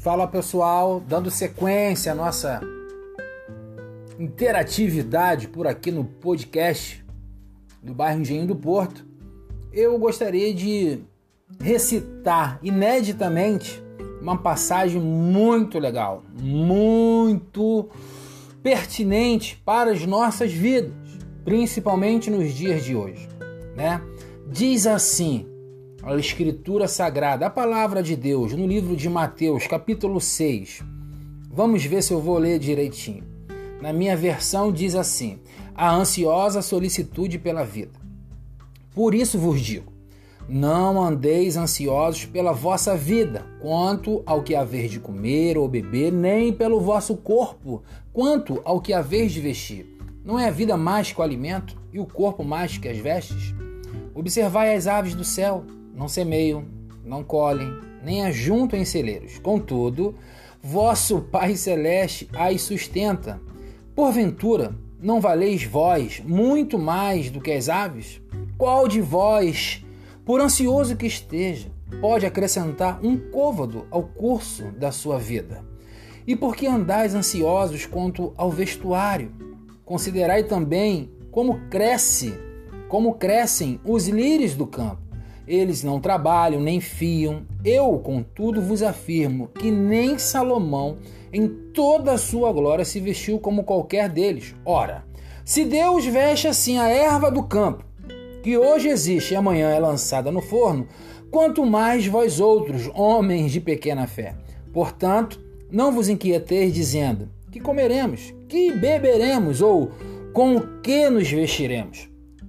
Fala pessoal, dando sequência à nossa interatividade por aqui no podcast do bairro Engenho do Porto, eu gostaria de recitar ineditamente uma passagem muito legal, muito pertinente para as nossas vidas, principalmente nos dias de hoje, né? Diz assim: a Escritura Sagrada, a palavra de Deus, no livro de Mateus, capítulo 6. Vamos ver se eu vou ler direitinho. Na minha versão diz assim: a ansiosa solicitude pela vida. Por isso vos digo: não andeis ansiosos pela vossa vida, quanto ao que haver de comer ou beber, nem pelo vosso corpo, quanto ao que haver de vestir. Não é a vida mais que o alimento e o corpo mais que as vestes? Observai as aves do céu, não semeiam, não colhem, nem ajuntam em celeiros. Contudo, vosso Pai Celeste as sustenta. Porventura, não valeis vós muito mais do que as aves? Qual de vós, por ansioso que esteja, pode acrescentar um côvado ao curso da sua vida? E por que andais ansiosos quanto ao vestuário? Considerai também como cresce, como crescem os lírios do campo. Eles não trabalham nem fiam. Eu, contudo, vos afirmo que nem Salomão, em toda a sua glória, se vestiu como qualquer deles. Ora, se Deus veste assim a erva do campo, que hoje existe e amanhã é lançada no forno, quanto mais vós outros, homens de pequena fé. Portanto, não vos inquieteis dizendo: que comeremos, que beberemos ou com o que nos vestiremos?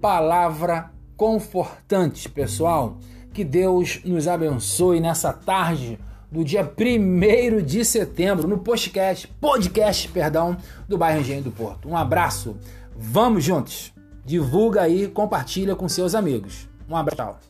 palavra confortante, pessoal. Que Deus nos abençoe nessa tarde do dia 1 de setembro no podcast, podcast, perdão, do bairro Engenho do Porto. Um abraço. Vamos juntos. Divulga aí, compartilha com seus amigos. Um abraço.